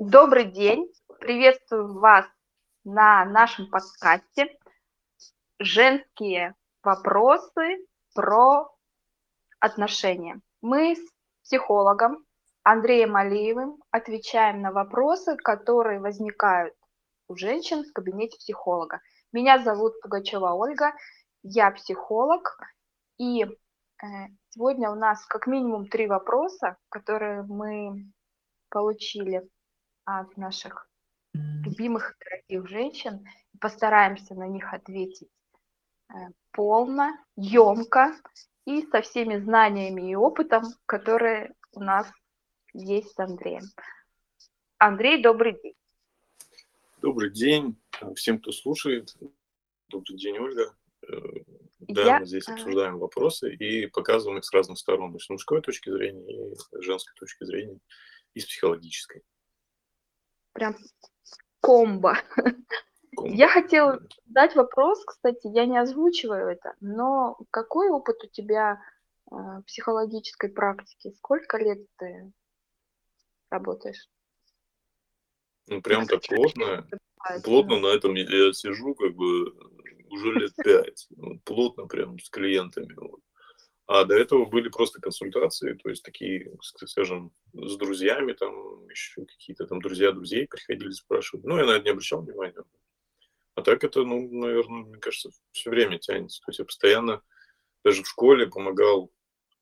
Добрый день! Приветствую вас на нашем подкасте "Женские вопросы про отношения". Мы с психологом Андреем Алиевым отвечаем на вопросы, которые возникают у женщин в кабинете психолога. Меня зовут Пугачева Ольга, я психолог, и, э, сегодня у нас как минимум три вопроса, которые мы получили от наших любимых и дорогих женщин. Постараемся на них ответить э, полно, емко и со всеми знаниями и опытом, которые у нас есть с Андреем. Андрей, добрый день. Добрый день всем, кто слушает. Добрый день, Ольга. Э, да, Я... мы здесь обсуждаем вопросы и показываем их с разных сторон, с мужской точки зрения и с женской точки зрения, и с психологической прям комбо. комбо. Я хотела задать вопрос, кстати, я не озвучиваю это, но какой опыт у тебя э, психологической практики? Сколько лет ты работаешь? Ну, прям так плотно. Плотно на этом я сижу, как бы уже лет пять. Ну, плотно прям с клиентами. Вот. А до этого были просто консультации, то есть такие, скажем, с друзьями, там еще какие-то там друзья друзей приходили спрашивать. Ну, я на это не обращал внимания. А так это, ну, наверное, мне кажется, все время тянется. То есть я постоянно даже в школе помогал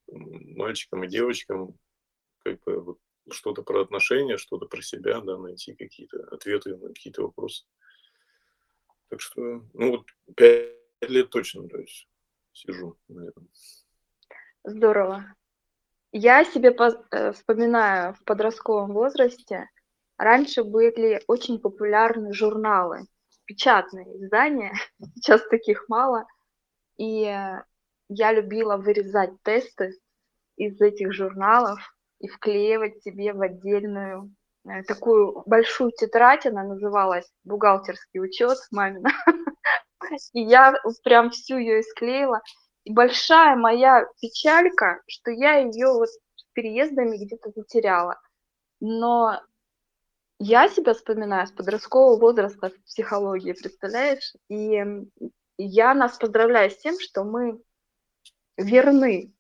мальчикам и девочкам как бы вот что-то про отношения, что-то про себя, да, найти какие-то ответы на какие-то вопросы. Так что, ну вот, пять лет точно, то есть сижу на этом. Здорово. Я себе э, вспоминаю в подростковом возрасте, раньше были очень популярны журналы, печатные издания, сейчас таких мало. И э, я любила вырезать тесты из этих журналов и вклеивать себе в отдельную э, такую большую тетрадь, она называлась «Бухгалтерский учет мамина». И я прям всю ее. И большая моя печалька, что я ее вот с переездами где-то затеряла. Но я себя вспоминаю с подросткового возраста в психологии, представляешь? И я нас поздравляю с тем, что мы верны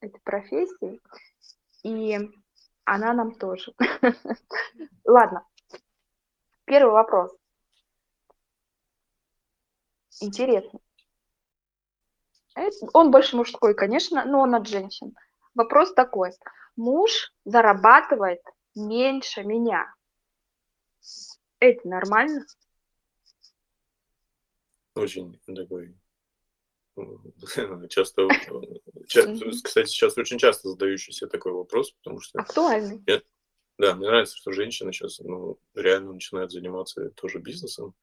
этой профессии, и она нам тоже. Ладно, первый вопрос. Интересно. Он больше мужской, конечно, но он от женщин. Вопрос такой. Муж зарабатывает меньше меня. Это нормально? Очень такой часто, часто, кстати, сейчас очень часто задающийся такой вопрос, потому что... Актуальный. Я, да, мне нравится, что женщины сейчас ну, реально начинают заниматься тоже бизнесом,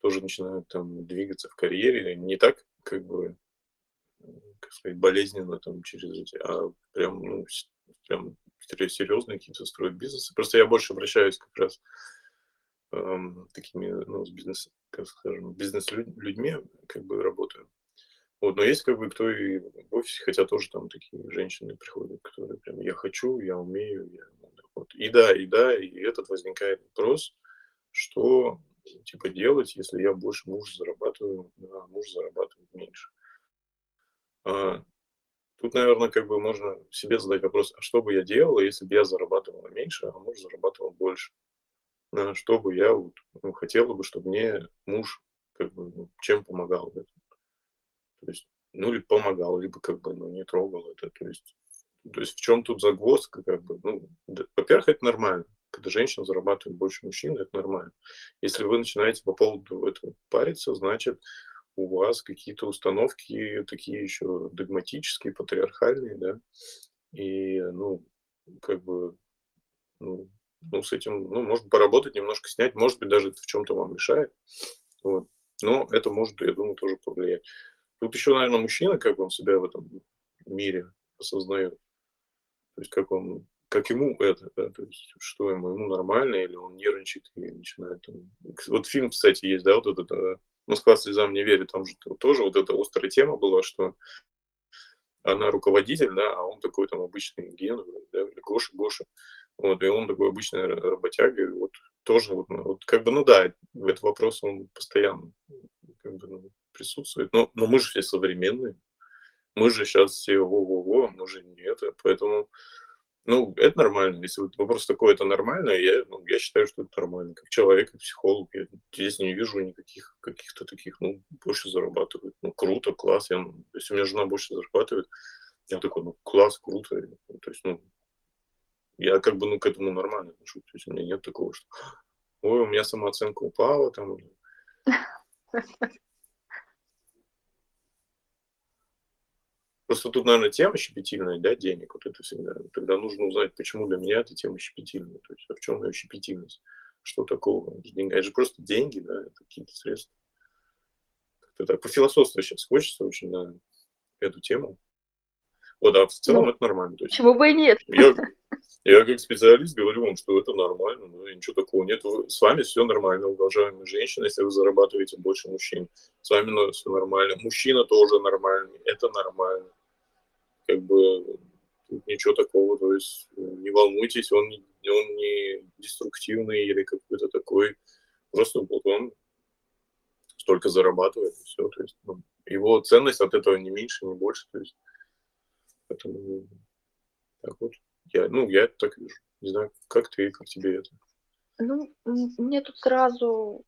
тоже начинают там двигаться в карьере, не так как бы как сказать, болезненно там через эти, а прям, ну, прям серьезные какие-то строят бизнесы. Просто я больше обращаюсь как раз эм, такими, ну, с бизнес, как скажем, бизнес-людьми, как бы работаю. Вот, но есть как бы кто и в офисе, хотя тоже там такие женщины приходят, которые прям я хочу, я умею, я, вот. И да, и да, и этот возникает вопрос, что типа делать, если я больше муж зарабатываю, а муж зарабатывает меньше. А, тут, наверное, как бы можно себе задать вопрос, а что бы я делала, если бы я зарабатывала меньше, а муж зарабатывал больше? А, что бы я вот, ну, хотела бы, чтобы мне муж как бы ну, чем помогал в? То есть, ну, или помогал, либо как бы ну, не трогал это. То есть, то есть в чем тут загвоздка, как бы, ну, да, во-первых, это нормально. Когда женщина зарабатывает больше мужчин, это нормально. Если вы начинаете по поводу этого париться, значит, у вас какие-то установки такие еще догматические, патриархальные, да, и, ну, как бы, ну, ну, с этим, ну, можно поработать, немножко снять, может быть, даже это в чем-то вам мешает, вот, но это может, я думаю, тоже повлиять. Тут еще, наверное, мужчина, как он себя в этом мире осознает, то есть как он, как ему это, да, то есть что ему, ему нормально, или он нервничает и начинает там... Вот фильм, кстати, есть, да, вот этот э, Москва слезам не верит, там же тоже вот эта острая тема была, что она руководитель, да, а он такой там обычный ген, да, или Гоша, Гоша. Вот, и он такой обычный работяга, и вот тоже вот, ну, вот как бы, ну да, этот вопрос, он постоянно как бы, ну, присутствует. Но, но мы же все современные, мы же сейчас все во-во-во, мы же не это, поэтому, ну, это нормально. Если вот вопрос такой, это нормально, я, ну, я считаю, что это нормально. Как человек, как психолог, я здесь не вижу никаких каких-то таких, ну, больше зарабатывают. Ну, круто, класс. Я, если у меня жена больше зарабатывает, я такой, ну, класс, круто. То есть, ну, я как бы, ну, к этому нормально отношусь. То есть у меня нет такого, что, ой, у меня самооценка упала, там, Просто тут, наверное, тема щепетильная, да, денег, вот это всегда. Тогда нужно узнать, почему для меня эта тема щепетильная, то есть а в чем ее щепетильность, что такого. Деньги, это же просто деньги, да, это какие-то средства. Как-то так, пофилософствовать сейчас хочется очень на эту тему. Вот, а в целом ну, это нормально. То есть, почему бы и нет? Я, я как специалист говорю вам, что это нормально, ну, ничего такого нет. С вами все нормально, уважаемые женщины, если вы зарабатываете больше мужчин. С вами ну, все нормально. Мужчина тоже нормальный, это нормально. Как бы тут ничего такого, то есть не волнуйтесь, он, он не деструктивный или какой-то такой. Просто вот он столько зарабатывает, и все. То есть ну, его ценность от этого не меньше, не больше. То есть Поэтому так вот, я, ну, я так вижу. Не знаю, как ты, как тебе это? Ну, мне тут сразу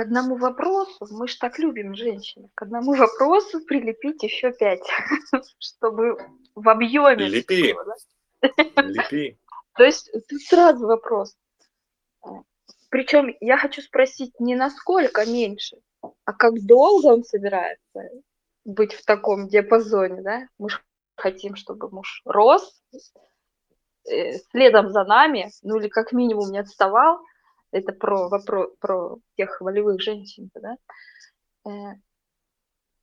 к одному вопросу, мы же так любим женщин, к одному вопросу прилепить еще пять, чтобы в объеме. Лепи. да? Лепи. То есть тут сразу вопрос. Причем я хочу спросить не насколько меньше, а как долго он собирается быть в таком диапазоне, да? Мы же хотим, чтобы муж рос, э, следом за нами, ну или как минимум не отставал. Это про вопрос про тех волевых женщин, да? Э,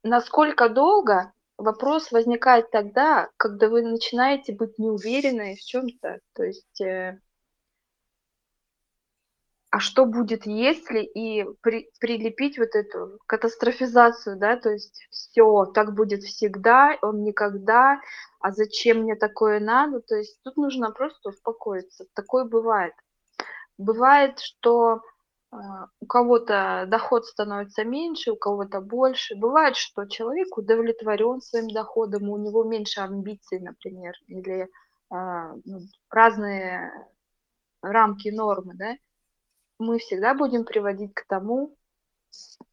насколько долго вопрос возникает тогда, когда вы начинаете быть неуверенной в чем-то, то есть э, а что будет, если и при, прилепить вот эту катастрофизацию, да, то есть все, так будет всегда, он никогда, а зачем мне такое надо, то есть тут нужно просто успокоиться, такое бывает. Бывает, что э, у кого-то доход становится меньше, у кого-то больше. Бывает, что человек удовлетворен своим доходом, у него меньше амбиций, например, или э, ну, разные рамки нормы, да мы всегда будем приводить к тому,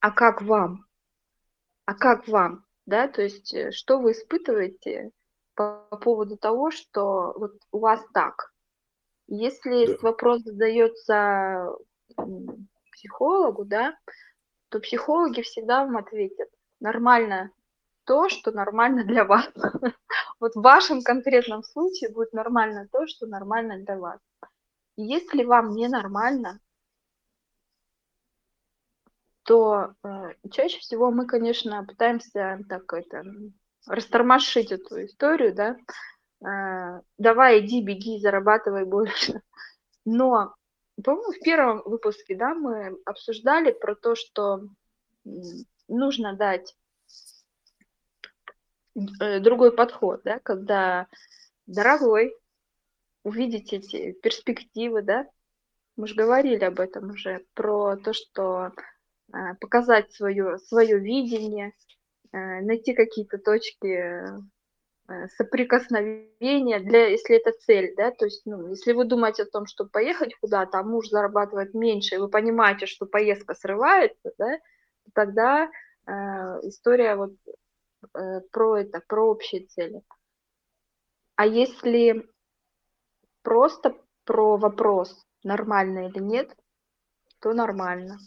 а как вам? А как вам? Да, то есть э, что вы испытываете по поводу того, что вот у вас так? Если да. вопрос задается психологу, да, то психологи всегда вам ответят, нормально то, что нормально для вас. Вот в вашем конкретном случае будет нормально то, что нормально для вас. Если вам не нормально, то э, чаще всего мы, конечно, пытаемся так это растормошить эту историю, да, давай, иди, беги, зарабатывай больше. Но, по-моему, в первом выпуске, да, мы обсуждали про то, что нужно дать э, другой подход, да, когда, дорогой, увидеть эти перспективы, да, мы же говорили об этом уже, про то, что Э, показать свое, свое видение, э, найти какие-то точки э, соприкосновения, для, если это цель, да, то есть, ну, если вы думаете о том, что поехать куда-то, а муж зарабатывает меньше, и вы понимаете, что поездка срывается, да, тогда э, история вот э, про это, про общие цели. А если просто про вопрос, нормально или нет, то нормально.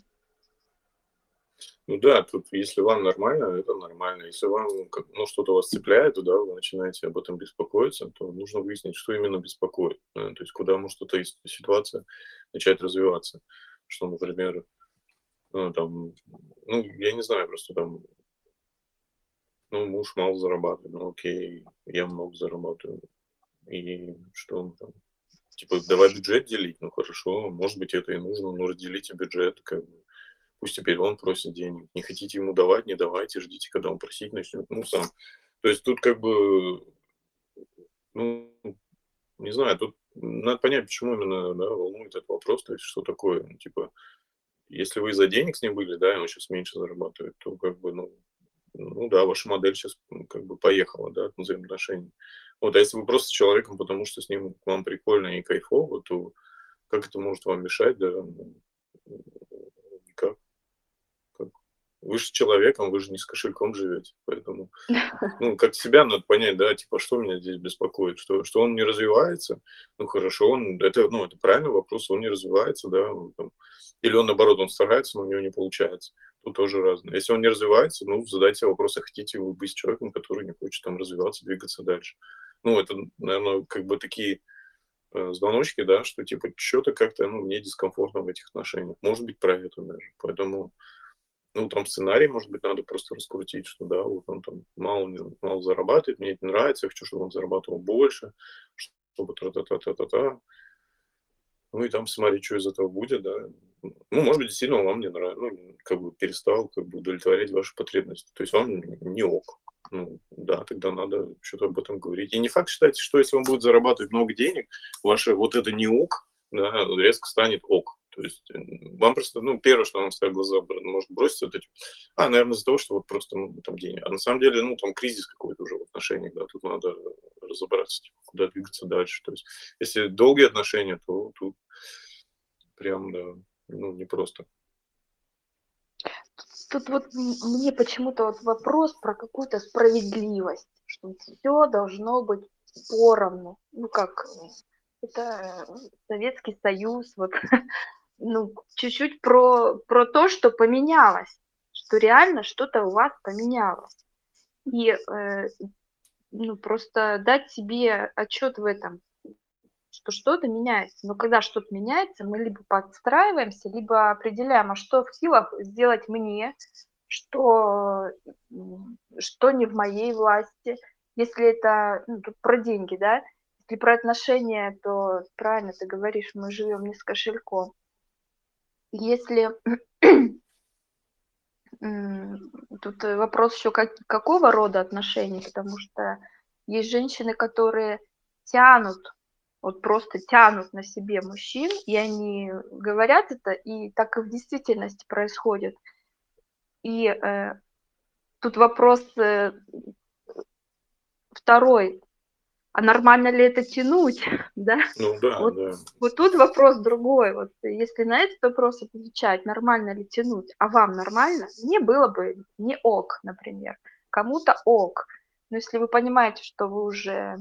Ну да, тут если вам нормально, это нормально. Если вам ну, что-то вас цепляет, да, вы начинаете об этом беспокоиться, то нужно выяснить, что именно беспокоит. Да, то есть куда может эта ситуация начать развиваться. Что, например, ну, там, ну, я не знаю, просто там, ну, муж мало зарабатывает, ну, окей, я много зарабатываю. И что он там, типа, давай бюджет делить, ну, хорошо, может быть, это и нужно, но разделите бюджет, как бы, Пусть теперь он просит денег. Не хотите ему давать, не давайте, ждите, когда он просить начнет. Ну, сам. То есть тут как бы, ну, не знаю, тут надо понять, почему именно, да, волнует этот вопрос, то есть что такое, ну, типа, если вы из-за денег с ним были, да, и он сейчас меньше зарабатывает, то как бы, ну, ну да, ваша модель сейчас как бы поехала, да, от взаимоотношений. Вот, а если вы просто с человеком, потому что с ним вам прикольно и кайфово, то как это может вам мешать, да? Вы же человеком, вы же не с кошельком живете, поэтому, ну, как себя надо понять, да, типа, что меня здесь беспокоит, что, что он не развивается, ну, хорошо, он, это, ну, это правильный вопрос, он не развивается, да, он, там, или он, наоборот, он старается, но у него не получается тут тоже разное. Если он не развивается, ну, задайте вопрос, а хотите вы быть человеком, который не хочет там развиваться, двигаться дальше. Ну, это, наверное, как бы такие э, звоночки, да, что типа что-то как-то, ну, мне дискомфортно в этих отношениях. Может быть, про это даже. Поэтому, ну, там сценарий, может быть, надо просто раскрутить, что да, вот он там мало, мало зарабатывает, мне это нравится, я хочу, чтобы он зарабатывал больше, чтобы та-та-та-та-та-та. Ну и там смотреть, что из этого будет, да. Ну, может быть, действительно вам не нравится, ну, как бы перестал как бы удовлетворять ваши потребности. То есть вам не ок. Ну, да, тогда надо что-то об этом говорить. И не факт считайте, что если он будет зарабатывать много денег, ваше вот это не ок, да, резко станет ок. То есть вам просто, ну, первое, что вам в глаза может броситься, это типа, а, наверное, из-за того, что вот просто, ну, там деньги. А на самом деле, ну, там кризис какой-то уже в отношениях, да, тут надо разобраться, типа, куда двигаться дальше. То есть если долгие отношения, то тут прям, да, ну, непросто. Тут вот мне почему-то вот вопрос про какую-то справедливость, что все должно быть поровну. Ну как, это Советский Союз, вот, ну, чуть-чуть про, про то, что поменялось, что реально что-то у вас поменялось. И э, ну, просто дать себе отчет в этом, что что-то меняется. Но когда что-то меняется, мы либо подстраиваемся, либо определяем, а что в силах сделать мне, что, что не в моей власти. Если это ну, тут про деньги, да, если про отношения, то правильно ты говоришь, мы живем не с кошельком. Если тут вопрос еще как, какого рода отношений, потому что есть женщины, которые тянут вот просто тянут на себе мужчин, и они говорят это, и так и в действительности происходит. И э, тут вопрос э, второй, а нормально ли это тянуть, да? Ну да, вот, да. Вот тут вопрос другой. Вот если на этот вопрос отвечать, нормально ли тянуть, а вам нормально, мне было бы не ок, например, кому-то ок. Но если вы понимаете, что вы уже,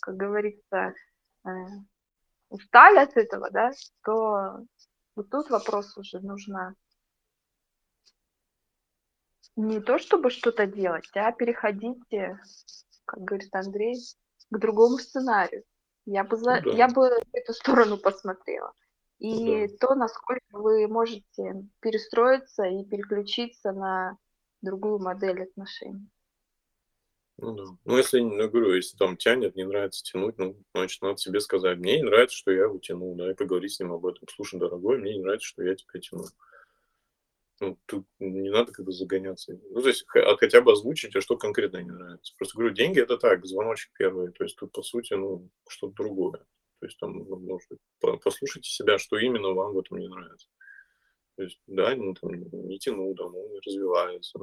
как говорится, Э, устали от этого, да, то вот тут вопрос уже нужно не то, чтобы что-то делать, а переходите, как говорит Андрей, к другому сценарию. Я бы, за, ну, да. я бы эту сторону посмотрела. И да. то, насколько вы можете перестроиться и переключиться на другую модель отношений. Ну да. Ну, если, ну, говорю, если там тянет, не нравится тянуть, ну, значит, надо себе сказать, мне не нравится, что я его тяну, да, и поговорить с ним об этом. Слушай, дорогой, мне не нравится, что я тебя тяну. Ну, тут не надо как бы загоняться. Ну, то есть, а хотя бы озвучить, а что конкретно не нравится. Просто говорю, деньги это так, звоночек первый. То есть тут, по сути, ну, что-то другое. То есть там, ну, может, послушайте себя, что именно вам в этом не нравится. То есть, да, ну, там, не тяну, да, ну, не развивается.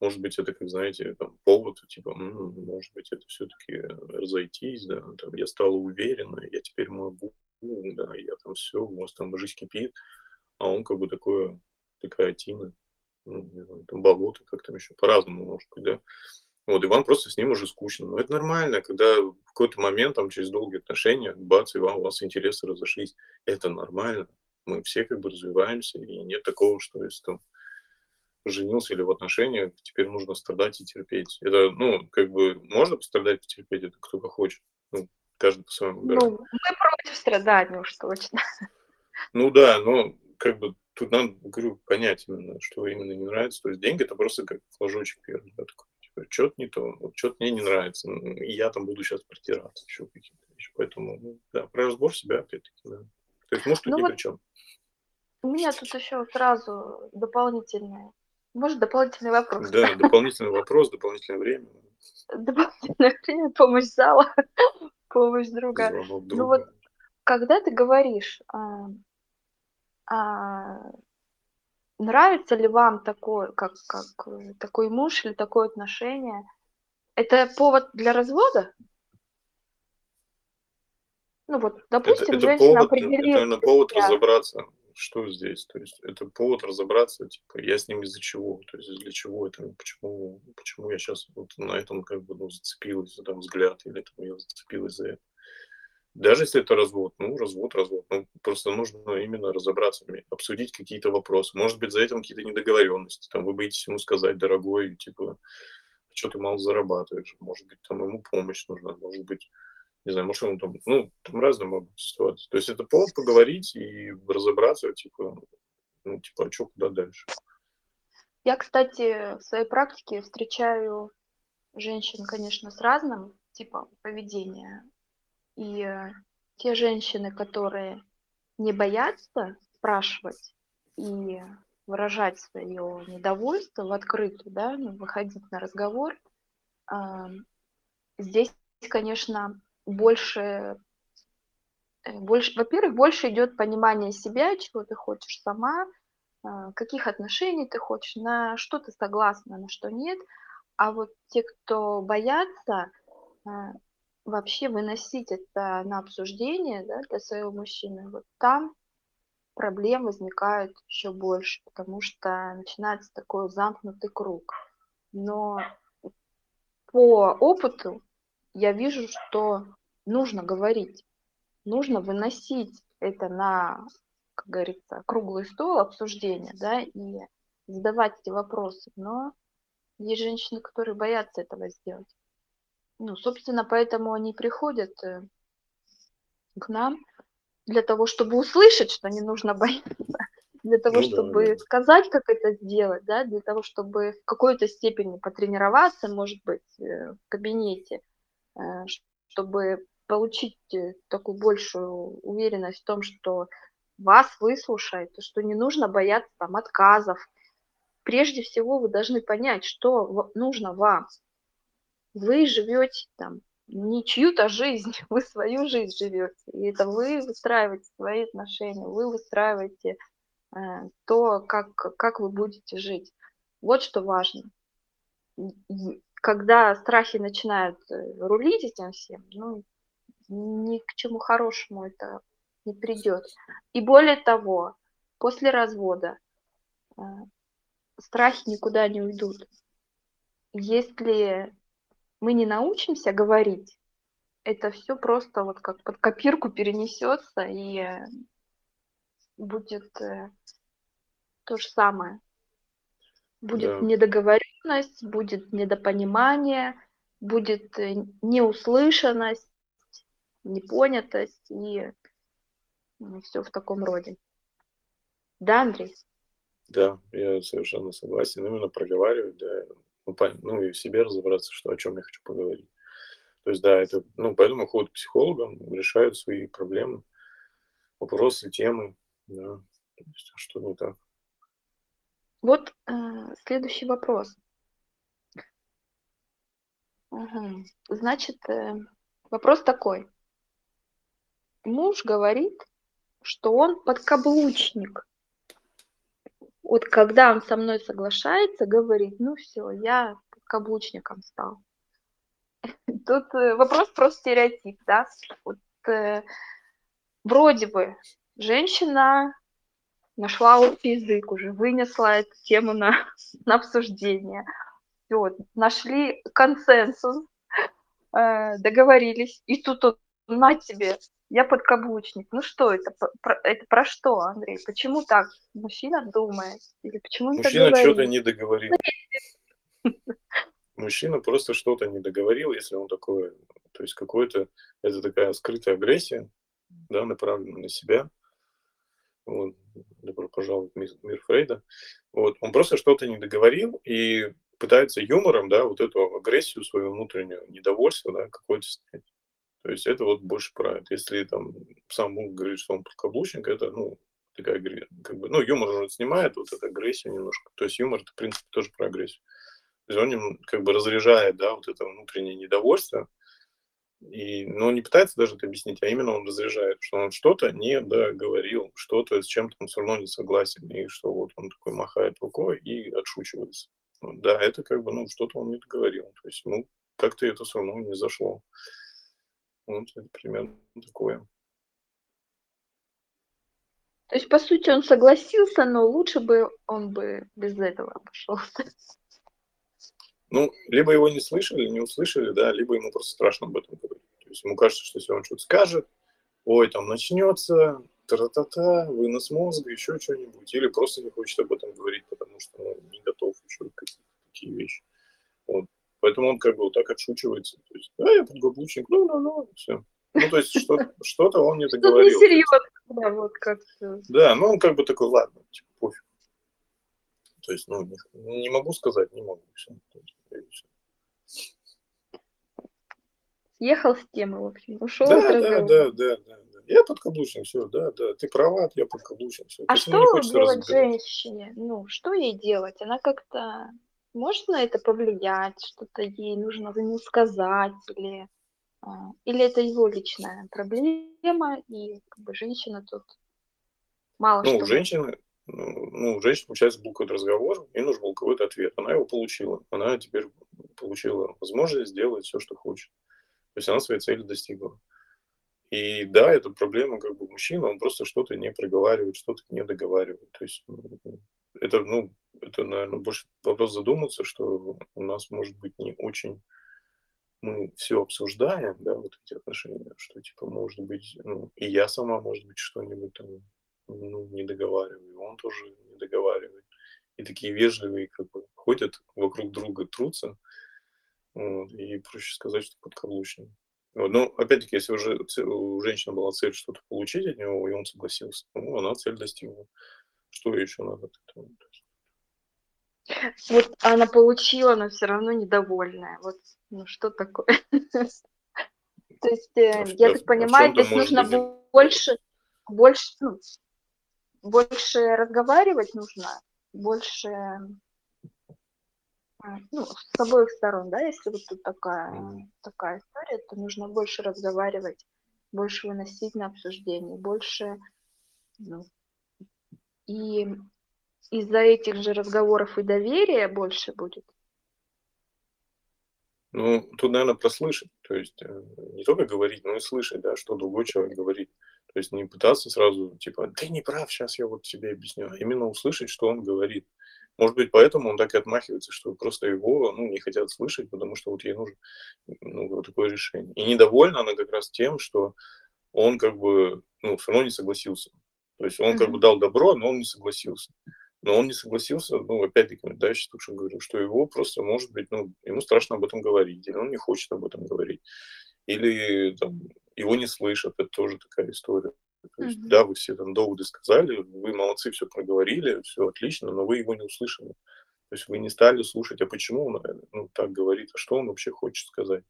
Может быть, это, как знаете, там, повод, типа, м-м, может быть, это все-таки разойтись, да, там, я стала уверена, я теперь могу, да, я там все, у вас там жизнь кипит, а он как бы такое, такая тина, ну, не знаю, там болото, как там еще, по-разному, может быть, да. Вот, и вам просто с ним уже скучно. Но это нормально, когда в какой-то момент, там, через долгие отношения, бац, и вам, у вас интересы разошлись. Это нормально. Мы все как бы развиваемся, и нет такого, что если там женился или в отношениях, теперь нужно страдать и терпеть. Это, ну, как бы, можно пострадать, потерпеть, это кто как хочет. Ну, каждый по-своему. Ну, мы против страдания уж точно. Ну да, но как бы тут надо, говорю, понять именно, что именно не нравится. То есть деньги это просто как флажочек первый. Да, такой, типа, что-то не то, вот, что-то мне не нравится. И я там буду сейчас протираться, еще какие-то вещи. Поэтому, ну, да, про разбор себя опять-таки, да. То есть, может, тут ну, ни вот при чем. У меня тут еще сразу дополнительное может, дополнительный вопрос? Да, дополнительный вопрос, дополнительное время. Дополнительное время, помощь зала, помощь друга. Звонок друга. Ну вот когда ты говоришь, а, нравится ли вам такой, как, как э, такой муж или такое отношение, это повод для развода? Ну вот, Это, допустим, это женщина повод, это, определила наверное, повод себя. разобраться, что здесь. То есть это повод разобраться, типа, я с ним из-за чего, то есть для чего это, почему, почему я сейчас вот на этом как бы ну, зацепилась за там взгляд или там я зацепилась за это. Даже если это развод, ну, развод, развод. Ну, просто нужно именно разобраться, обсудить какие-то вопросы. Может быть, за этим какие-то недоговоренности. Там вы боитесь ему сказать, дорогой, типа, что ты мало зарабатываешь. Может быть, там ему помощь нужна. Может быть, не знаю, может, он там, ну, там разные могут быть ситуации. То есть это повод поговорить и разобраться, типа, ну, типа, а что, куда дальше? Я, кстати, в своей практике встречаю женщин, конечно, с разным типом поведения. И э, те женщины, которые не боятся спрашивать и выражать свое недовольство в открытую, да, ну, выходить на разговор, а, здесь, конечно, больше, э, больше, во-первых, больше идет понимание себя, чего ты хочешь сама, а, каких отношений ты хочешь, на что ты согласна, на что нет. А вот те, кто боятся, а, вообще выносить это на обсуждение, да, для своего мужчины, вот там проблем возникают еще больше, потому что начинается такой замкнутый круг. Но по опыту я вижу, что нужно говорить, нужно выносить это на, как говорится, круглый стол обсуждения, да, и задавать эти вопросы. Но есть женщины, которые боятся этого сделать. Ну, собственно, поэтому они приходят э, к нам для того, чтобы услышать, что не нужно бояться, для того, Ну да, чтобы да. сказать, как это сделать, да, для того, чтобы в какой-то степени потренироваться, может быть, э, в кабинете, э, чтобы получить такую большую уверенность в том, что вас выслушают, что не нужно бояться там отказов. Прежде всего вы должны понять, что нужно вам вы живете там не чью-то жизнь, вы свою жизнь живете. И это вы выстраиваете свои отношения, вы выстраиваете э, то, как, как вы будете жить. Вот что важно. Когда страхи начинают э, рулить этим всем, ну, ни к чему хорошему это не придет. И более того, после развода э, страхи никуда не уйдут. Если мы не научимся говорить, это все просто вот как под копирку перенесется и будет э, то же самое. Будет Да. недоговоренность, будет недопонимание, будет э, неуслышанность, непонятость и все в таком роде. Да, Андрей? Да, я совершенно согласен. Именно проговаривать, да, ну, пон- ну и в себе разобраться, что о чем я хочу поговорить. То есть, да, это, ну, поэтому ходят к психологам, решают свои проблемы, вопросы, темы, да, то есть, а что не так. Вот э, следующий вопрос. Мгм. Значит, э, вопрос такой. Муж говорит, что он подкаблучник. Вот когда он со мной соглашается, говорит, ну все, я подкаблучником стал. Тут э, вопрос про стереотип, да? Вот, э, вроде бы женщина нашла общий язык уже, вынесла эту тему на, на обсуждение. Всё, нашли консенсус, э, договорились. И тут он, на тебе, я подкаблучник. Ну что это? Про, это про что, Андрей? Почему так мужчина думает? Или почему Мужчина что-то не договорил. Мужчина просто что-то не договорил, если он такой, то есть какой-то, это такая скрытая агрессия, да, направленная на себя. Вот, добро пожаловать в мир, мир Фрейда. Вот, он просто что-то не договорил и пытается юмором, да, вот эту агрессию свою внутреннюю, недовольство, да, какое-то снять. То есть это вот больше про. Если там сам муж говорит, что он подкаблучник, это, ну, такая, как бы, ну, юмор уже снимает вот эту агрессию немножко. То есть юмор, это, в принципе, тоже про агрессию. То есть он как бы разряжает, да, вот это внутреннее недовольство, И, но он не пытается даже это объяснить, а именно он разряжает, что он что-то не договорил, что-то с чем-то он все равно не согласен, и что вот он такой махает рукой и отшучивается. Ну, да, это как бы, ну, что-то он не договорил. То есть, ну, как-то это все равно не зашло. Вот это примерно такое. То есть, по сути, он согласился, но лучше бы он бы без этого обошелся. Ну, либо его не слышали, не услышали, да, либо ему просто страшно об этом говорить. То есть ему кажется, что если он что-то скажет, ой, там начнется, та-та-та, вынос мозга, еще что-нибудь, или просто не хочет об этом говорить, потому что ну, не готов еще какие-то такие вещи. Вот. Поэтому он как бы вот так отшучивается. То есть, а, я подгоблучник, ну, ну, ну, все. Ну, то есть что- что-то он не договорил. Что-то несерьезно, да, вот как-то. Да, ну он как бы такой, ладно, типа, пофиг. То есть, ну, не, не могу сказать, не могу. Все. Съехал с темы, в общем, ушел Да, от да, разговора. да, да, да, да. Я подкаблучник, все, да, да. Ты права, я подкаблучник, все. А что делать женщине? Ну, что ей делать? Она как-то может на это повлиять, что-то ей нужно за ним сказать, или, а, или это его личная проблема, и как бы женщина тут мало Ну, что. у женщины, ну, ну, у женщины, получается, был какой-то разговор, ей нужен был какой-то ответ. Она его получила. Она теперь получила возможность сделать все, что хочет. То есть она своей цели достигла. И да, это проблема как бы мужчины, он просто что-то не проговаривает, что-то не договаривает. То есть это, ну, это, наверное, больше вопрос задуматься, что у нас может быть не очень мы все обсуждаем, да, вот эти отношения, что типа может быть, ну, и я сама, может быть, что-нибудь там ну, не договариваю, и он тоже не договаривает. И такие вежливые как бы ходят вокруг друга, трутся, вот, и проще сказать, что подкаблучник. Вот, но опять-таки, если уже у женщины была цель что-то получить от него, и он согласился, ну, она цель достигла. Что еще надо от этого? То есть, Вот она получила, но все равно недовольная. Вот, ну что такое? То есть, э, в- я так понимаю, здесь нужно больше, больше, ну, больше разговаривать нужно, больше, а, ну, с обоих сторон, да, если вот тут такая, такая история, то нужно больше разговаривать, больше выносить на обсуждение, больше, ну, и из-за этих же разговоров и доверия больше будет. Ну, тут, наверное, прослышать. То есть э, не только говорить, но и слышать, да, что другой человек говорит. То есть не пытаться сразу, типа, ты не прав, сейчас я вот тебе объясню, а именно услышать, что он говорит. Может быть, поэтому он так и отмахивается, что просто его ну, не хотят слышать, потому что вот ей нужно ну, вот такое решение. И недовольна она как раз тем, что он как бы, ну, все равно не согласился. То есть он как бы дал добро, но он не согласился. Но он не согласился, ну, опять-таки, да, что говорю, что его просто, может быть, ну, ему страшно об этом говорить, или он не хочет об этом говорить, или там, его не слышат, это тоже такая история. То есть, Мгм. да, вы все там доводы сказали, вы молодцы, все проговорили, все отлично, но вы его не услышали. То есть вы не стали слушать, а почему он э, ну, так говорит, а что он вообще хочет сказать.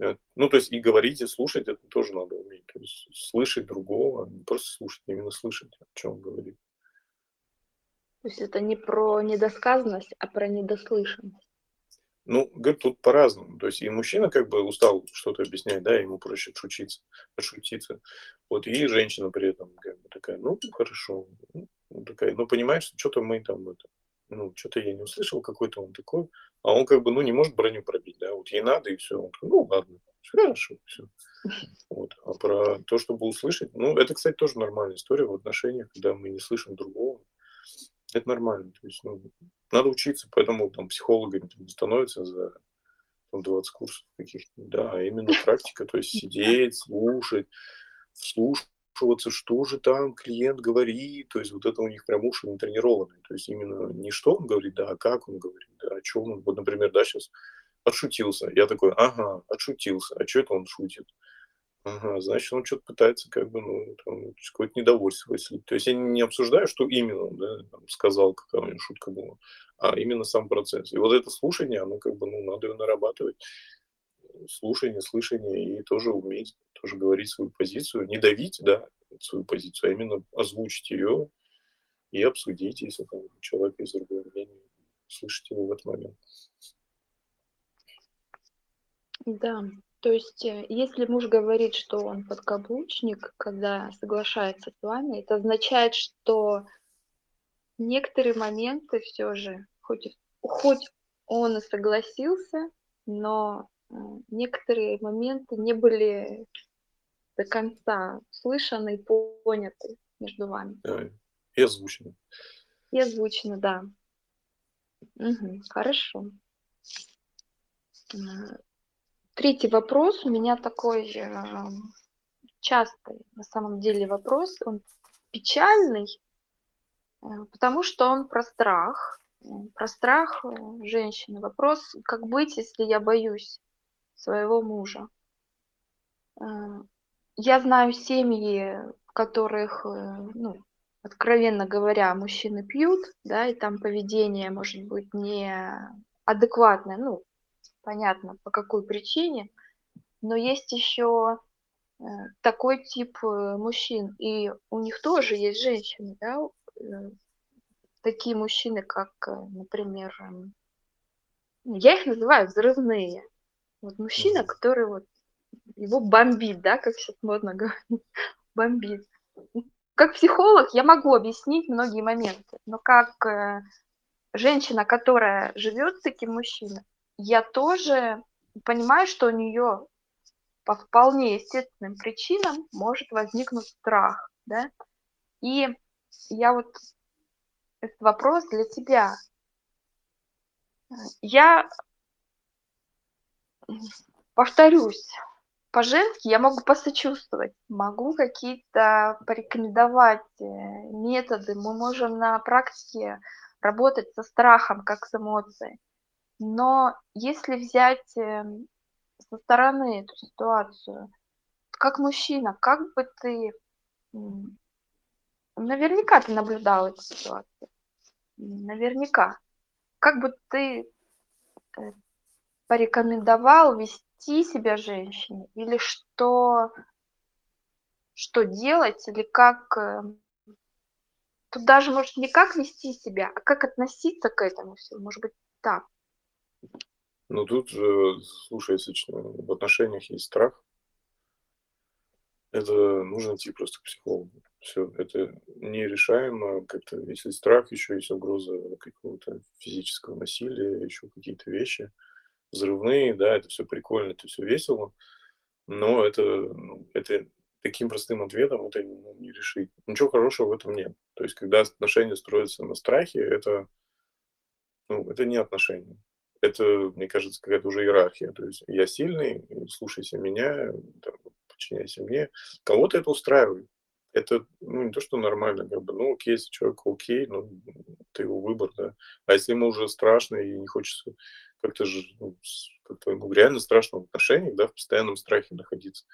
Э, Ну, то есть и говорить, и слушать, это тоже надо уметь. То есть слышать другого, не просто слушать, а именно слышать, о чем он говорит. То есть это не про недосказанность, а про недослышанность. Ну, говорит, тут по-разному. То есть и мужчина как бы устал что-то объяснять, да, ему проще отшутиться, отшутиться. Вот и женщина при этом как бы такая, ну, хорошо. Ну, такая, ну, понимаешь, что что-то мы там, это, ну, что-то я не услышал, какой-то он такой. А он как бы, ну, не может броню пробить, да, вот ей надо, и все. Ну, ладно, хорошо, все. Вот. А про то, чтобы услышать, ну, это, кстати, тоже нормальная история в отношениях, когда мы не слышим другого. Это нормально. То есть, ну, надо учиться, поэтому там психологами там, становятся за там, 20 курсов каких-то. Да, именно практика, то есть сидеть, слушать, вслушиваться, что же там клиент говорит, то есть вот это у них прям уши натренированные, то есть именно не что он говорит, да, а как он говорит, да, о чем он, вот, например, да, сейчас отшутился, я такой, ага, отшутился, а что это он шутит? Ага, значит, он что-то пытается как бы, ну, там, какое-то недовольство выслить. То есть я не обсуждаю, что именно он да, там, сказал, какая у него шутка была, а именно сам процесс. И вот это слушание, оно как бы, ну, надо его нарабатывать. Слушание, слышание и тоже уметь тоже говорить свою позицию. Не давить, да, свою позицию, а именно озвучить ее и обсудить, если там у человека есть другое мнение, слышать его в этот момент. Да. То есть, э, если муж говорит, что он подкаблучник, когда соглашается с вами, это означает, что некоторые моменты всё же, хоть хоть он и согласился, но, э, некоторые моменты не были до конца услышаны и поняты между вами. Да, и озвучены. И озвучены, да. Мгм. Хорошо. 3 вопрос у меня такой, э, частый на самом деле вопрос. Он печальный, э, потому что он про страх, про страх, э, женщины. Вопрос: как быть, если я боюсь своего мужа? Э, я знаю семьи, в которых, э, ну, откровенно говоря, мужчины пьют, да, и там поведение может быть неадекватное. Ну, понятно, по какой причине. Но есть ещё, э, такой тип, э, мужчин, и у них тоже есть женщины, да. Э, такие мужчины, как, например, эм, ну, я их называю взрывные. Вот мужчина, который вот его бомбит, да, как щас модно говорить, бомбит. Как психолог я могу объяснить многие моменты, но как, женщина, которая живёт с таким мужчиной, я тоже понимаю, что у неё по вполне естественным причинам может возникнуть страх, да. И я вот этот вопрос для тебя. Я повторюсь, по-женски я могу посочувствовать, могу какие-то порекомендовать, э, методы. Мы можем на практике работать со страхом как с эмоцией. Но если взять, эм, со стороны эту ситуацию, как мужчина, как бы ты, наверняка ты наблюдал эту ситуацию, наверняка. Как бы ты, э, порекомендовал вести себя женщине или что что делать или как, эм Тут даже, может, не как вести себя, а как относиться к этому всему, может быть, так. Ну, тут же, слушай, если в отношениях есть страх. Это нужно идти просто к психологу. Всё, это нерешаемо как-то. Если страх, ещё есть угроза какого-то физического насилия, ещё какие-то вещи взрывные. Да, это всё прикольно, это всё весело, но это, ну, это таким простым ответом это, ну, не решить. Ничего хорошего в этом нет. То есть, когда отношения строятся на страхе, это ну, это не отношения. Это, мне кажется, какая-то уже иерархия. То есть я сильный, слушайся меня, там, подчиняйся мне. Кого-то это устраивает. Это, ну, не то, что нормально, как бы, ну, окей, если человеку окей, ну, это его выбор, да. А если ему уже страшно и не хочется как-то ж ну, как-то ему реально страшно в отношениях, да, в постоянном страхе находиться,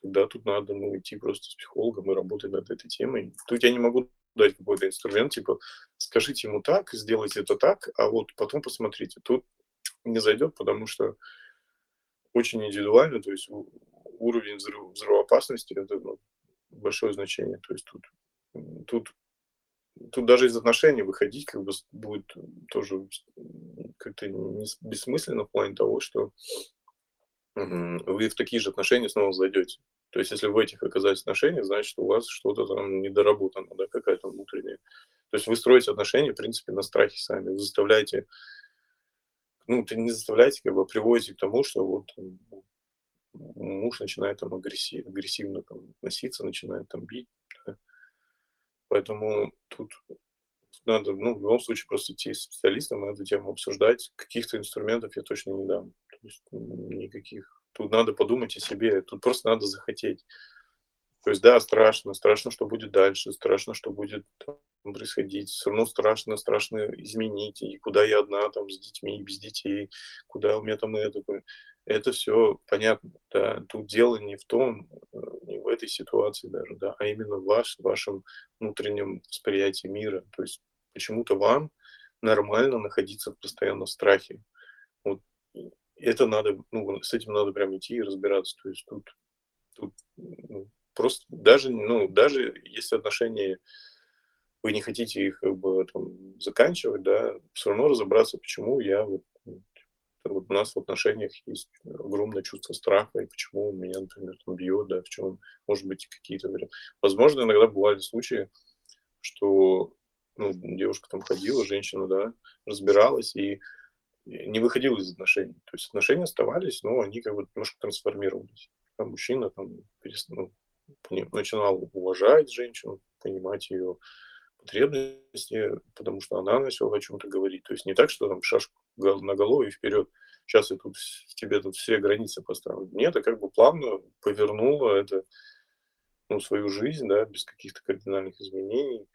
тогда тут надо, ну, идти просто с психологом и работать над этой темой. Тут я не могу дать какой-то инструмент, типа: скажите ему так, сделайте это так, а вот потом посмотрите. Тут не зайдёт, потому что очень индивидуально, то есть уровень взрыв взрывоопасности- это, ну, большое значение. То есть тут, тут тут даже из отношений выходить как бы будет тоже как-то бессмысленно в плане того, что, вы в такие же отношения снова зайдёте. То есть если в этих оказались отношениях, значит, у вас что-то там недоработано, да, какая-то внутренняя. То есть вы строите отношения, в принципе, на страхе сами. Вы заставляете ну, это не заставляете, как бы, приводите к тому, что вот, м, муж начинает там агресси агрессивно там относиться, начинает там бить, да. Поэтому тут надо, ну, в любом случае просто идти с специалистом и эту тему обсуждать. Каких-то инструментов я точно не дам. То есть, никаких. Тут надо подумать о себе, тут просто надо захотеть. То есть, да, страшно, страшно, что будет дальше, страшно, что будет происходить. Всё равно страшно, страшно изменить, и куда я одна там с детьми без детей, куда у меня там это Это всё понятно, да. Тут дело не в том, э, не в этой ситуации даже, да, а именно в ваш вашем внутреннем восприятии мира. То есть почему-то вам нормально находиться постоянно в страхе. Вот, это надо, ну, с этим надо прям идти и разбираться. То есть тут тут, просто даже, ну, даже если отношения вы не хотите их как бы там заканчивать, да, всё равно разобраться, почему я вот, м, вот у нас в отношениях есть огромное чувство страха, и почему меня, например, там бьет, да, в чем, может быть, какие-то варианты. Возможно, иногда бывали случаи, что ну, девушка там ходила, женщина, да, разбиралась и не выходила из отношений. То есть отношения оставались, но они как бы немножко трансформировались. Там мужчина там перест... ну, начинал уважать женщину, понимать ее потребности, потому что она начала о чем-то говорить. То есть не так, что там шашку на голову и вперед. Сейчас я тут тебе тут все границы поставлю. Нет, это как бы плавно повернуло это ну, свою жизнь, да, без каких-то кардинальных изменений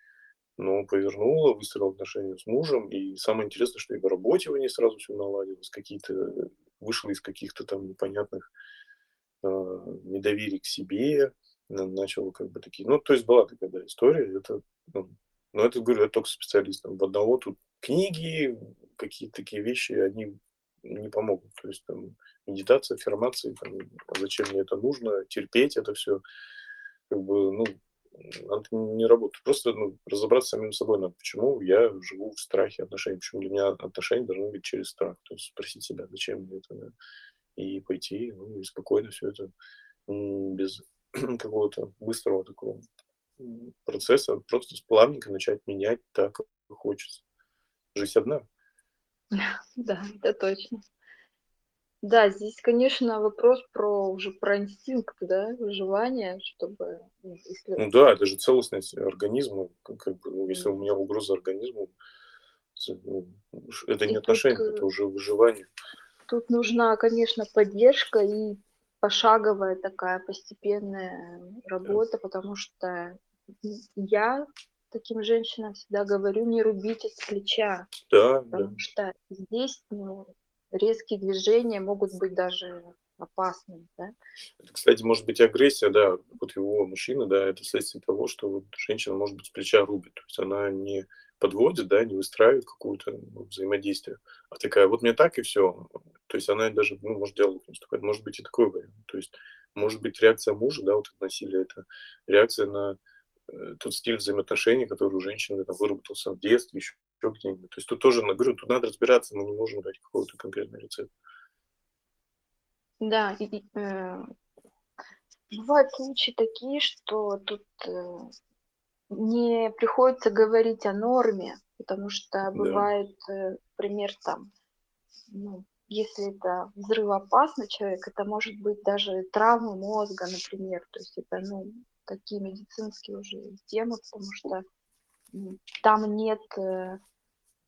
но повернула, выстроила отношения с мужем, и самое интересное, что и в работе у нее сразу все наладилось, какие-то, вышла из каких-то там непонятных э, недоверий к себе, начала как бы такие, ну, то есть была такая да, история, это, ну, но это, говорю, это только специалистам. В одного тут книги, какие-то такие вещи, они не помогут. То есть там медитация, аффирмации, там, зачем мне это нужно, терпеть это все, как бы, ну, надо не работать. Просто ну, разобраться самим собой надо. Почему я живу в страхе отношений? Почему для меня отношения должны быть через страх? То есть спросить себя, зачем мне это, и пойти, ну, и спокойно все это без какого-то быстрого такого процесса, просто плавненько начать менять так, как хочется. Жизнь одна. Да, это точно. Да, здесь, конечно, вопрос про уже про инстинкт, да, выживания, чтобы, ну, если... Ну да, это же целостность организма, как, бы, ну, если у меня угроза организму, ну, это не и отношения, тут, это уже выживание. Тут нужна, конечно, поддержка и пошаговая такая постепенная работа, потому что я таким женщинам всегда говорю, не рубите с плеча. Да, потому да. что здесь ну, резкие движения могут быть даже опасными, да? Это, кстати, может быть агрессия, да, вот его мужчина, да, это следствие того, что вот женщина, может быть, с плеча рубит, то есть она не подводит, да, не выстраивает какое-то ну, взаимодействие, а такая, вот мне так и все, то есть она даже, ну, может, диалог не вступает, может быть и такой вариант, то есть может быть реакция мужа, да, вот это насилие, это реакция на э, тот стиль взаимоотношений, который у женщины там, выработался в детстве, еще еще где-нибудь. То есть тут тоже, говорю, тут надо разбираться, мы не можем дать какого-то конкретного рецепта. Да, и, э, бывают случаи такие, что тут э, не приходится говорить о норме, потому что бывает, э, пример там, ну, если это взрывоопасный человек, это может быть даже травма мозга, например, то есть это, ну, такие медицинские уже темы, потому что там нет э,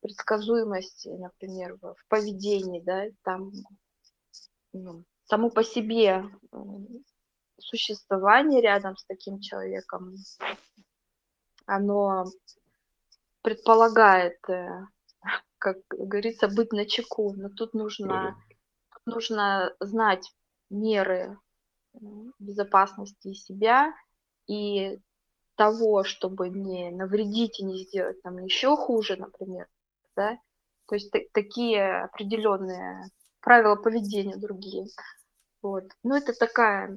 предсказуемости, например, в поведении, да, там ну, само по себе существование рядом с таким человеком, оно предполагает, э, как говорится, быть на чеку, но тут нужно, тут нужно знать меры безопасности себя и того, чтобы не навредить и не сделать там еще хуже, например, да, то есть такие определенные правила поведения другие. Вот. Ну, это такая,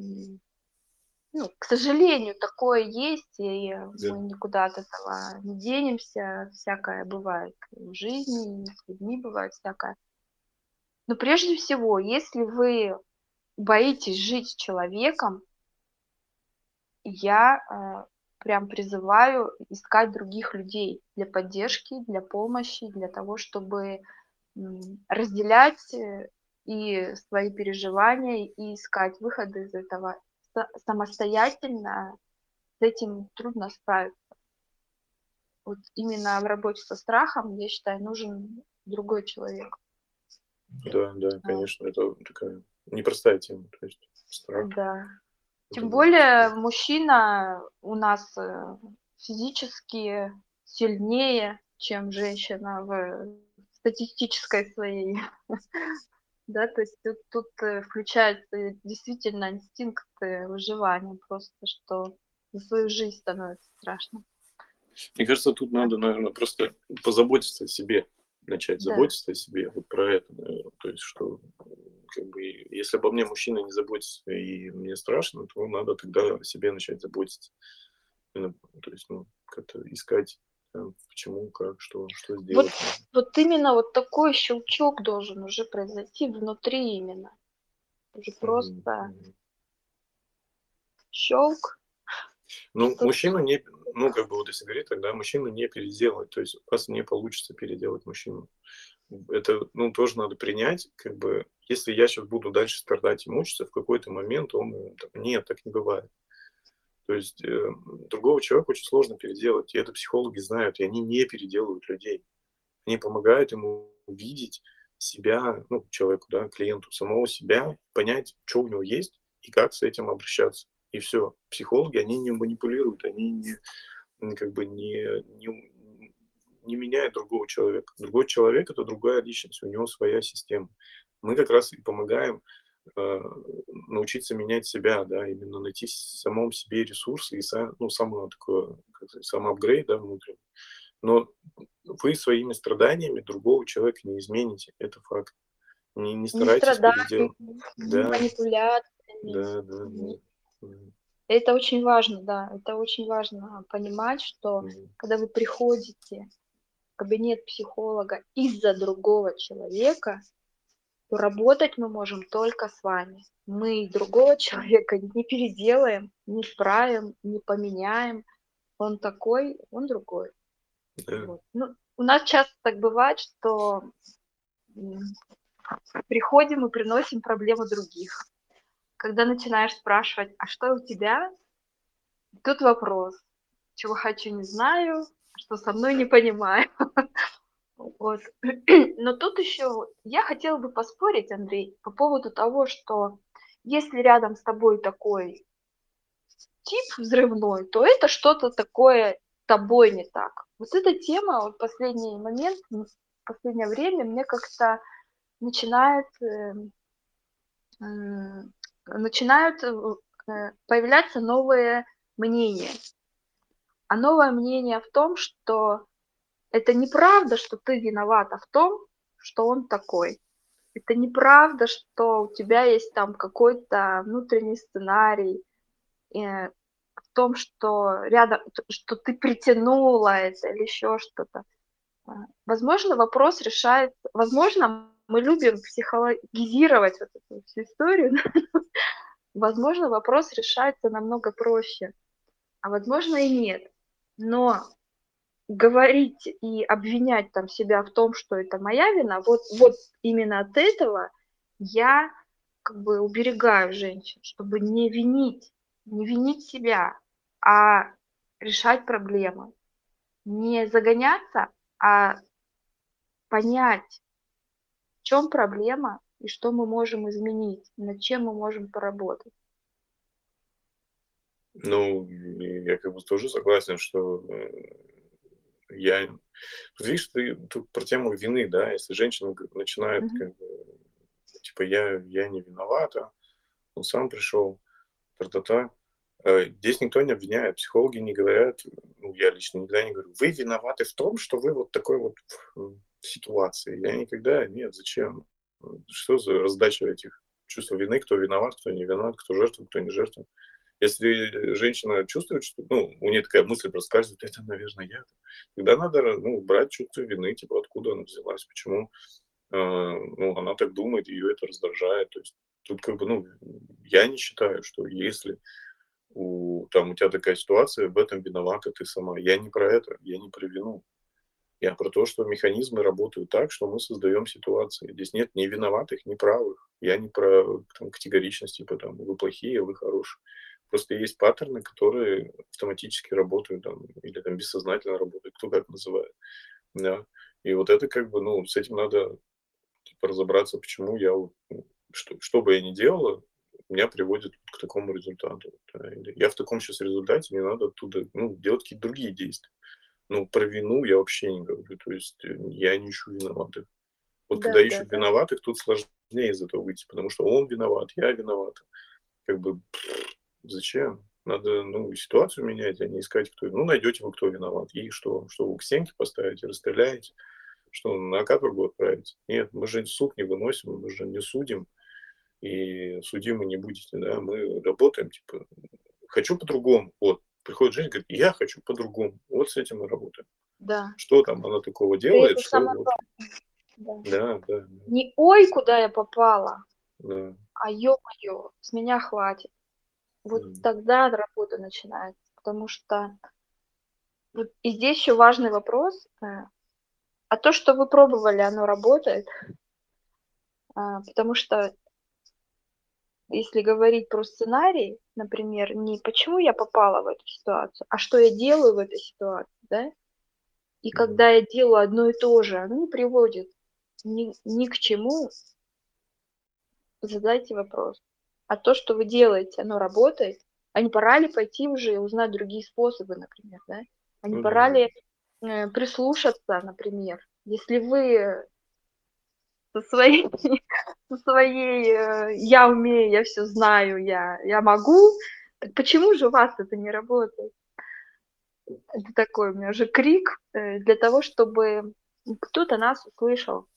ну, к сожалению, такое есть, и да. мы никуда от этого не денемся, всякое бывает в жизни, с людьми бывает всякое. Но прежде всего, если вы боитесь жить с человеком, я э, прям призываю искать других людей для поддержки, для помощи, для того, чтобы разделять э, и свои переживания, и искать выходы из этого самостоятельно. С этим трудно справиться. Вот именно в работе со страхом, я считаю, нужен другой человек. Да, да, конечно, это такая непростая тема. То есть страх. Да. Тем более мужчина у нас э, физически сильнее, чем женщина в статистической своей. Да, то есть тут, тут э, включается действительно инстинкт э, выживания, просто что за свою жизнь становится страшно. Мне кажется, тут надо, наверное, просто позаботиться о себе, начать да. заботиться о себе, вот про это, наверное. то есть что как бы, если обо мне мужчина не заботится и мне страшно, то надо тогда о себе начать заботиться. То есть, ну, как-то искать почему, как, что, что Вот, сделать. вот именно вот такой щелчок должен уже произойти внутри именно. Уже просто Мгм. щелк. Ну, Что-то мужчину не, ну, как бы вот если говорить, тогда мужчину не переделать, то есть у вас не получится переделать мужчину. Это, ну, тоже надо принять, как бы, если я сейчас буду дальше страдать и мучиться, в какой-то момент он, нет, так не бывает. То есть э, другого человека очень сложно переделать, и это психологи знают, и они не переделывают людей. Они помогают ему увидеть себя, ну, человеку, да, клиенту, самого себя, понять, что у него есть и как с этим обращаться. И все. Психологи, они не манипулируют, они не, как бы не, не, не меняют другого человека. Другой человек это другая личность, у него своя система. Мы как раз и помогаем научиться менять себя, да, именно найти в самом себе ресурсы и сам, ну, само такое, самоапгрейд, да, внутренний. Но вы своими страданиями другого человека не измените, это факт. Не, не не старайтесь страданий, переделать. не Да, манипуляциями. да, да, не- да. Это очень важно, да. Это очень важно понимать, что м. когда вы приходите в кабинет психолога из-за другого человека, работать мы можем только с вами. Мы другого человека не переделаем, не исправим, не поменяем. Он такой, он другой. Да. Вот. Ну, у нас часто так бывает, что приходим и приносим проблемы других. Когда начинаешь спрашивать, а что у тебя? Тут вопрос, чего хочу, не знаю, что со мной не понимаю. Вот. Но тут еще я хотела бы поспорить, Андрей, по поводу того, что если рядом с тобой такой тип взрывной, то это что-то такое тобой не так. Вот эта тема вот последний момент, последнее время мне как-то начинает, эм, м, начинают э, э, появляться новые мнения. А новое мнение в том, что это неправда, что ты виновата в том, что он такой. Это неправда, что у тебя есть там какой-то внутренний сценарий, э, в том, что рядом, что ты притянула это или еще что-то. А, Возможно, вопрос решает, возможно, мы любим психологизировать вот эту всю историю. Возможно, вопрос решается намного проще, а возможно и нет. Но говорить и обвинять там себя в том, что это моя вина, вот, вот именно от этого я как бы уберегаю женщин, чтобы не винить, не винить себя, а решать проблемы. Не загоняться, а понять, в чем проблема и что мы можем изменить, над чем мы можем поработать. Ну, я как бы тоже согласен, что э, я... Видишь, ты тут про тему вины, да, если женщина начинает Мгм. как бы, типа, я, я не виновата, он сам пришел, тра-та-та. Э, Здесь никто не обвиняет, психологи не говорят, ну, я лично никогда не говорю, вы виноваты в том, что вы вот такой вот ситуации. Я никогда, нет, зачем? Что за раздача этих чувств вины, кто виноват, кто не виноват, кто жертва, кто не жертва. Если женщина чувствует, что, ну, у нее такая мысль проскальзывает, это, наверное, я, тогда надо, ну, брать чувство вины, типа, откуда она взялась, почему, э, ну, она так думает, ее это раздражает, то есть тут как бы, ну, я не считаю, что если у, там, у тебя такая ситуация, в этом виновата ты сама. Я не про это, я не про вину. Я про то, что механизмы работают так, что мы создаем ситуации. Здесь нет ни виноватых, ни правых. Я не про там, категоричность, типа вы плохие, вы хорошие. Просто есть паттерны, которые автоматически работают там, или там бессознательно работают, кто как называет. Да. И вот это как бы, ну, с этим надо типа, разобраться, почему я, ну, что, что бы я ни делала, меня приводит к такому результату. Да. Я в таком сейчас результате, мне надо оттуда ну, делать какие-то другие действия. Ну, про вину я вообще не говорю. То есть э, я не ищу виноватых. Вот Да, когда да, ищут да. виноватых, тут сложнее из этого выйти, потому что он виноват, я виноват. Как бы зачем? Надо ну, ситуацию менять, а не искать, кто... Ну, найдете вы, кто виноват. И что? Что вы к стенке поставите, расстреляете? Что, на каторгу отправите? Нет, мы же суд не выносим, мы же не судим. И судимы не будете, да? Мы работаем, типа, хочу по-другому. Вот, приходит женщина, говорит, я хочу по-другому. Вот с этим мы работаем. Да. Что там она такого делает, что вот. Да, да, да, Не ой, куда я попала, да. а ё-моё, с меня хватит. Вот М. тогда работа начинается, потому что вот и здесь еще важный вопрос, э, а то, что вы пробовали, оно работает? А, потому что если говорить про сценарий, например, не почему я попала в эту ситуацию, а что я делаю в этой ситуации, да? И Мгм. когда я делаю одно и то же, оно не приводит ни ни к чему. Задайте вопрос. А то, что вы делаете, оно работает? А не пора ли пойти уже и узнать другие способы, например, да? А не Ну пора да. ли, э, прислушаться, например? Если вы со своей со своей, э, я умею, я все знаю, я я могу, так почему же у вас это не работает? Это такой у меня уже крик, э, для того, чтобы кто-то нас услышал,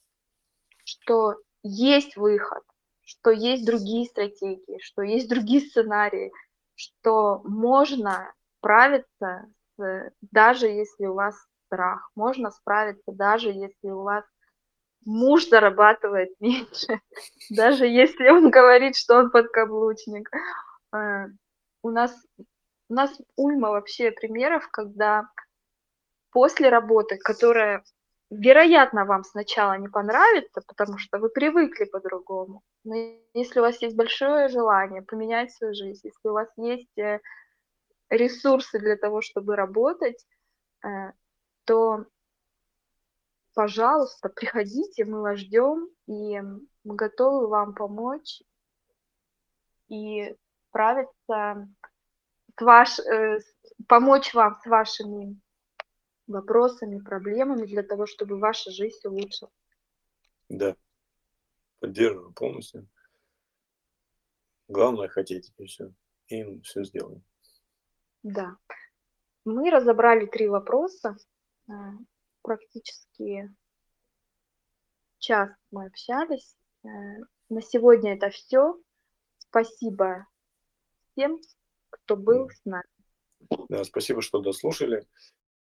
что есть выход, что есть другие стратегии, что есть другие сценарии, что можно справиться с даже если у вас страх, можно справиться, даже если у вас муж зарабатывает меньше, даже если он говорит, что он подкаблучник. Э, у нас у нас уйма вообще примеров, когда после работы, которая, вероятно, вам сначала не понравится, потому что вы привыкли по-другому. Но если у вас есть большое желание поменять свою жизнь, если у вас есть, э, ресурсы для того, чтобы работать, э, то пожалуйста, приходите, мы вас ждем, и мы готовы вам помочь и справиться с ваш э, помочь вам с вашими вопросами, проблемами для того, чтобы ваша жизнь улучшилась. Да. Поддерживаю полностью. Главное хотеть, и всё. И всё сделаем. Да. Мы разобрали 3 вопроса. Э, практически час мы общались. Э, на сегодня это всё. Спасибо всем, кто был с нами. Да, спасибо, что дослушали.